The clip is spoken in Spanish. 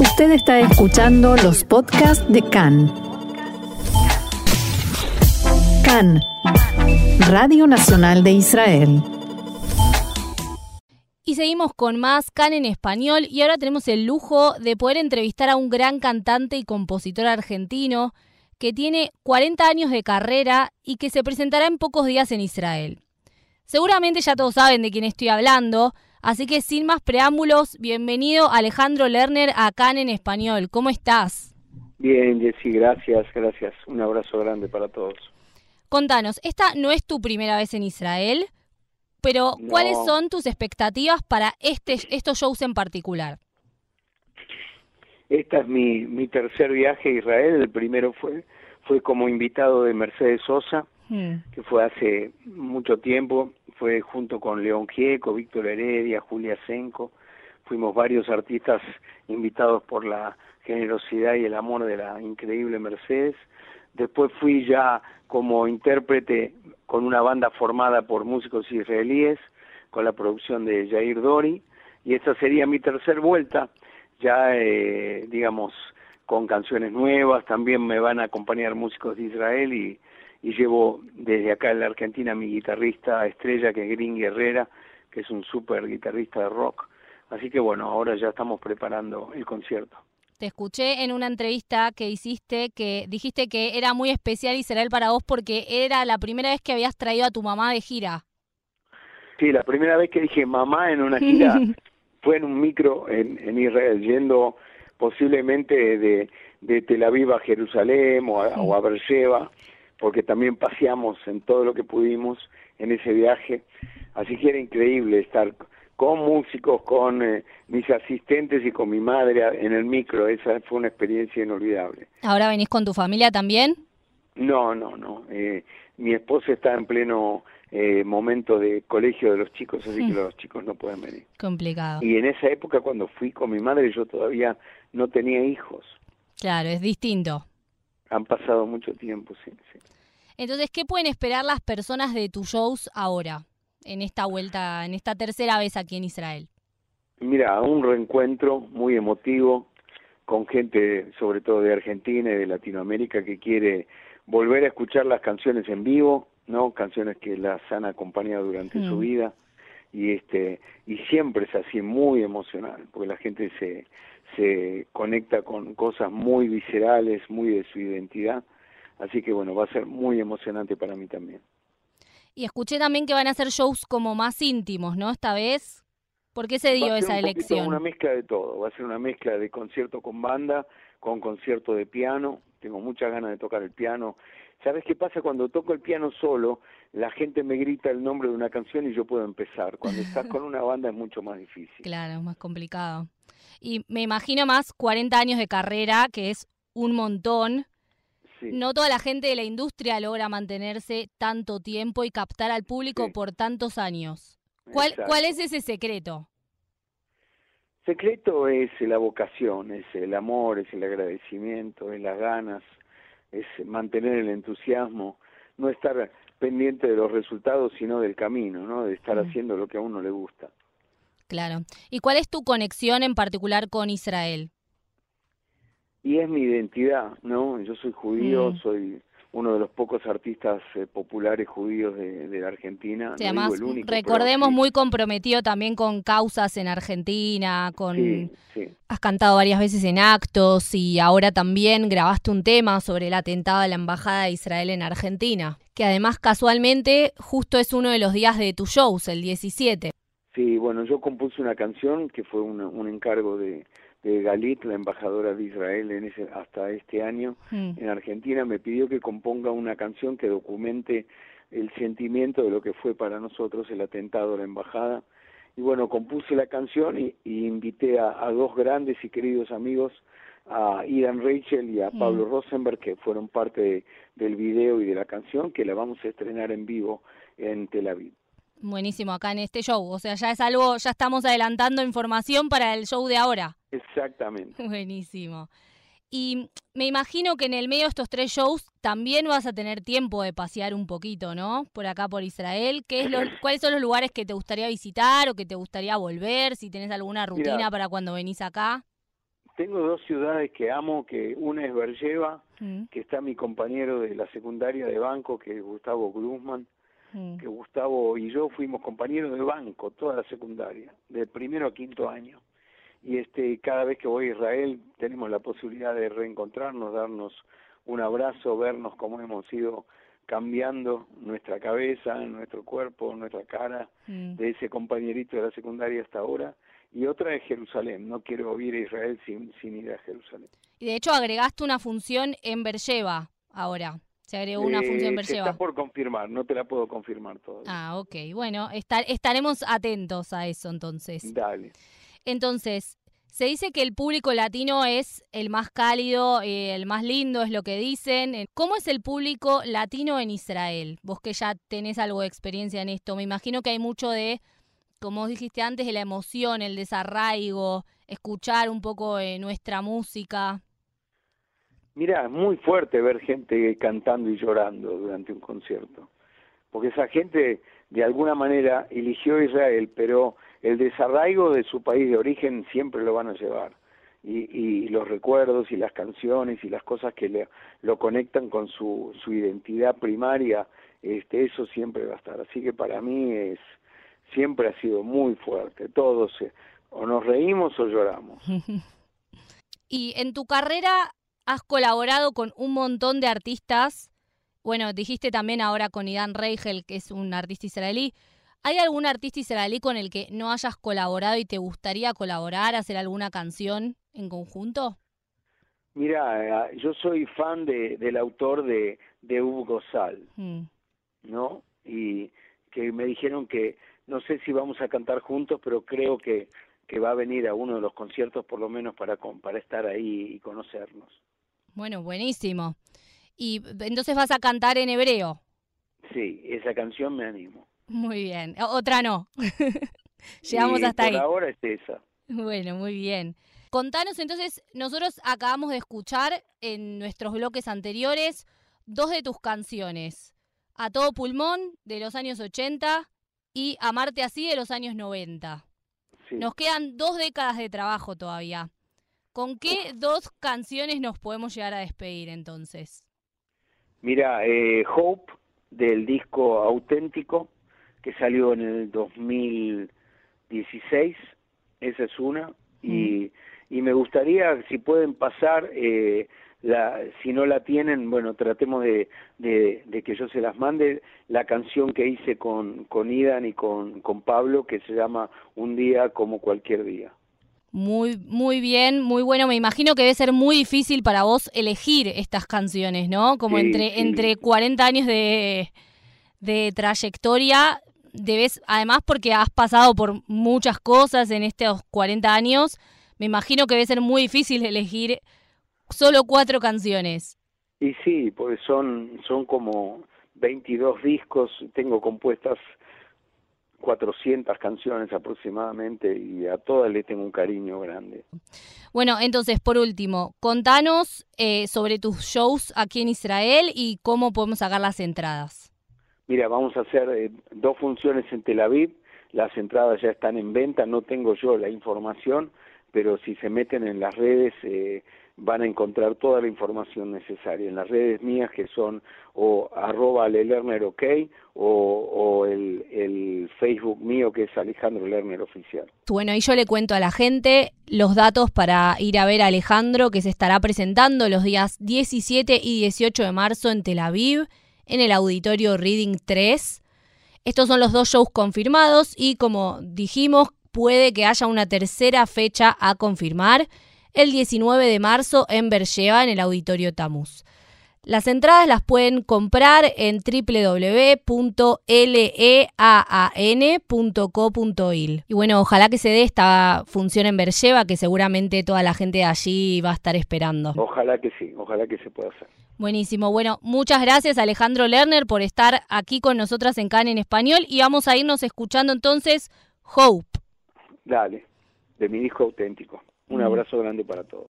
Usted está escuchando los podcasts de CAN. CAN, Radio Nacional de Israel. Y seguimos con más CAN en español y ahora tenemos el lujo de poder entrevistar a un gran cantante y compositor argentino que tiene 40 años de carrera y que se presentará en pocos días en Israel. Seguramente ya todos saben de quién estoy hablando, así que sin más preámbulos, bienvenido Alejandro Lerner a CAN en español. ¿Cómo estás? Bien, Jessy, gracias, gracias. Un abrazo grande para todos. Contanos, esta no es tu primera vez en Israel, pero ¿cuáles son tus expectativas para este, estos shows en particular? Esta es mi, mi tercer viaje a Israel. El primero fue, fue como invitado de Mercedes Sosa, hmm. que fue hace mucho tiempo. Fue junto con León Gieco, Víctor Heredia, Julia Senco. Fuimos varios artistas invitados por la generosidad y el amor de la increíble Mercedes. Después fui ya como intérprete con una banda formada por músicos israelíes, con la producción de Jair Dori, y esta sería mi tercer vuelta ya, eh, digamos, con canciones nuevas, también me van a acompañar músicos de Israel y, y llevo desde acá en la Argentina a mi guitarrista estrella, que es Green Guerrera, que es un súper guitarrista de rock. Así que bueno, ahora ya estamos preparando el concierto. Te escuché en una entrevista que hiciste que dijiste que era muy especial Israel para vos porque era la primera vez que habías traído a tu mamá de gira. Sí, la primera vez que dije mamá en una gira fue en un micro en, en Israel, yendo posiblemente de, de Tel Aviv a Jerusalén o a, o a Beersheba, porque también paseamos en todo lo que pudimos en ese viaje. Así que era increíble estar con músicos, con eh, mis asistentes y con mi madre en el micro. Esa fue una experiencia inolvidable. ¿Ahora venís con tu familia también? No, no, no. Eh, mi esposa está en pleno eh, momento de colegio de los chicos, así que mm. los chicos no pueden venir. Complicado. Y en esa época cuando fui con mi madre yo todavía no tenía hijos. Claro, es distinto. Han pasado mucho tiempo, sí, sí. Entonces, ¿qué pueden esperar las personas de tus shows ahora, en esta vuelta, en esta tercera vez aquí en Israel? Mira, un reencuentro muy emotivo con gente, sobre todo de Argentina y de Latinoamérica, que quiere volver a escuchar las canciones en vivo, ¿no? Canciones que las han acompañado durante su mm. vida y este y siempre es así muy emocional, porque la gente se se conecta con cosas muy viscerales, muy de su identidad, así que bueno, va a ser muy emocionante para mí también. Y escuché también que van a hacer shows como más íntimos, ¿no? Esta vez. ¿Por qué se dio esa elección? Una mezcla de todo, va a ser una mezcla de concierto con banda, con concierto de piano, tengo muchas ganas de tocar el piano ¿Sabes qué pasa? Cuando toco el piano solo, la gente me grita el nombre de una canción y yo puedo empezar. Cuando estás con una banda es mucho más difícil. Claro, es más complicado. Y me imagino más 40 años de carrera, que es un montón. No toda la gente de la industria logra mantenerse tanto tiempo y captar al público por tantos años. ¿Cuál, ¿Cuál es ese secreto? Secreto es la vocación, es el amor, es el agradecimiento, es las ganas, es mantener el entusiasmo, no estar pendiente de los resultados, sino del camino, ¿no? De estar haciendo lo que a uno le gusta. Claro. ¿Y cuál es tu conexión en particular con Israel? Y es mi identidad, ¿no? Yo soy judío, mm. soy uno de los pocos artistas eh, populares judíos de, la Argentina. además, recordemos, muy comprometido también con causas en Argentina, con... Has cantado varias veces en actos y ahora también grabaste un tema sobre el atentado a la Embajada de Israel en Argentina, que además casualmente justo es uno de los días de tus shows, el 17. Sí, bueno, yo compuse una canción que fue un encargo de de Galit, la embajadora de Israel en ese, hasta este año mm. en Argentina, me pidió que componga una canción que documente el sentimiento de lo que fue para nosotros el atentado a la embajada. Y bueno, compuse la canción y, invité a, dos grandes y queridos amigos, a Ian Rachel y a mm. Pablo Rosenberg, que fueron parte del video y de la canción, que la vamos a estrenar en vivo en Tel Aviv. Buenísimo, acá en este show. O sea, ya es algo, ya estamos adelantando información para el show de ahora. Exactamente. Buenísimo. Y me imagino que en el medio de estos tres shows también vas a tener tiempo de pasear un poquito, ¿no? Por acá, por Israel. ¿Qué es lo, ¿Cuáles son los lugares que te gustaría visitar o que te gustaría volver? Si tenés alguna rutina para cuando venís acá. tengo dos ciudades que amo, que una es Berlleva, mm. que está mi compañero de la secundaria de banco, que es Gustavo Gruzman, mm. que Gustavo y yo fuimos compañeros de banco toda la secundaria, del primero a quinto año. Y este, cada vez que voy a Israel tenemos la posibilidad de reencontrarnos, darnos un abrazo, vernos cómo hemos ido cambiando nuestra cabeza, nuestro cuerpo, nuestra cara, mm. de ese compañerito de la secundaria hasta ahora y otra es Jerusalén. No quiero ir a Israel sin, sin ir a Jerusalén. Y de hecho agregaste una función en Beersheba ahora. Se agregó una función eh, Beersheba. Está por confirmar, no te la puedo confirmar todavía. Ah, ok. Bueno, estaremos atentos a eso entonces. Dale. Entonces, se dice que el público latino es el más cálido, eh, el más lindo, es lo que dicen. ¿Cómo es el público latino en Israel? Vos que ya tenés algo de experiencia en esto, me imagino que hay mucho de como dijiste antes, de la emoción, el desarraigo, escuchar un poco de nuestra música. Mira, es muy fuerte ver gente cantando y llorando durante un concierto, porque esa gente de alguna manera eligió Israel, pero el desarraigo de su país de origen siempre lo van a llevar. Y, los recuerdos y las canciones y las cosas que le, lo conectan con su, su identidad primaria, este, eso siempre va a estar. Así que para mí es, siempre ha sido muy fuerte. Todos eh, o nos reímos o lloramos. y en tu carrera has colaborado con un montón de artistas. Bueno, dijiste también ahora con Idan Reigel, que es un artista israelí. ¿Hay algún artista israelí con el que no hayas colaborado y te gustaría colaborar, hacer alguna canción en conjunto? Mira, eh, yo soy fan de, del autor de, de Hugo Sal, mm. ¿no? Y que me dijeron que no sé si vamos a cantar juntos, pero creo que, que va a venir a uno de los conciertos por lo menos para, para estar ahí y conocernos. Bueno, buenísimo. ¿Y entonces vas a cantar en hebreo? Sí, esa canción me animo. Muy bien. Otra no. Llegamos hasta por ahí. ahora es esa. Bueno, muy bien. Contanos entonces, nosotros acabamos de escuchar en nuestros bloques anteriores dos de tus canciones. A todo pulmón, de los años 80, y Amarte así de los años 90. Nos quedan dos décadas de trabajo todavía. ¿Con qué dos canciones nos podemos llegar a despedir entonces? Mira, eh, Hope del disco auténtico que salió en el 2016, esa es una, y, y me gustaría si pueden pasar eh, la, si no la tienen, bueno, tratemos de, de, que yo se las mande, la canción que hice con, con Idan y con, con Pablo, que se llama Un día como cualquier día. Muy, muy bien, muy bueno. Me imagino que debe ser muy difícil para vos elegir estas canciones, ¿no? Como entre, entre 40 años de, de trayectoria, debes, además porque has pasado por muchas cosas en estos 40 años, me imagino que debe ser muy difícil elegir solo cuatro canciones. Y sí, pues son, son como 22 discos, tengo compuestas 400 canciones aproximadamente y a todas le tengo un cariño grande. Bueno, entonces, por último, contanos eh, sobre tus shows aquí en Israel y cómo podemos sacar las entradas. Mira, vamos a hacer eh, dos funciones en Tel Aviv, las entradas ya están en venta, no tengo yo la información, pero si se meten en las redes eh, van a encontrar toda la información necesaria en las redes mías que son o arroba OK o, el, el, Facebook mío que es Alejandro Lerner Oficial. Bueno, y yo le cuento a la gente los datos para ir a ver a Alejandro que se estará presentando los días 17 y 18 de marzo en Tel Aviv en el auditorio Reading 3. Estos son los dos shows confirmados y como dijimos puede que haya una tercera fecha a confirmar el 19 de marzo en Bercheva, en el Auditorio Tamus. Las entradas las pueden comprar en www.leaan.co.il. Y bueno, ojalá que se dé esta función en Bercheva, que seguramente toda la gente de allí va a estar esperando. Ojalá que sí, ojalá que se pueda hacer. Buenísimo. Bueno, muchas gracias Alejandro Lerner por estar aquí con nosotras en CAN en español y vamos a irnos escuchando entonces Hope. Dale, de mi disco auténtico. Un abrazo grande para todos.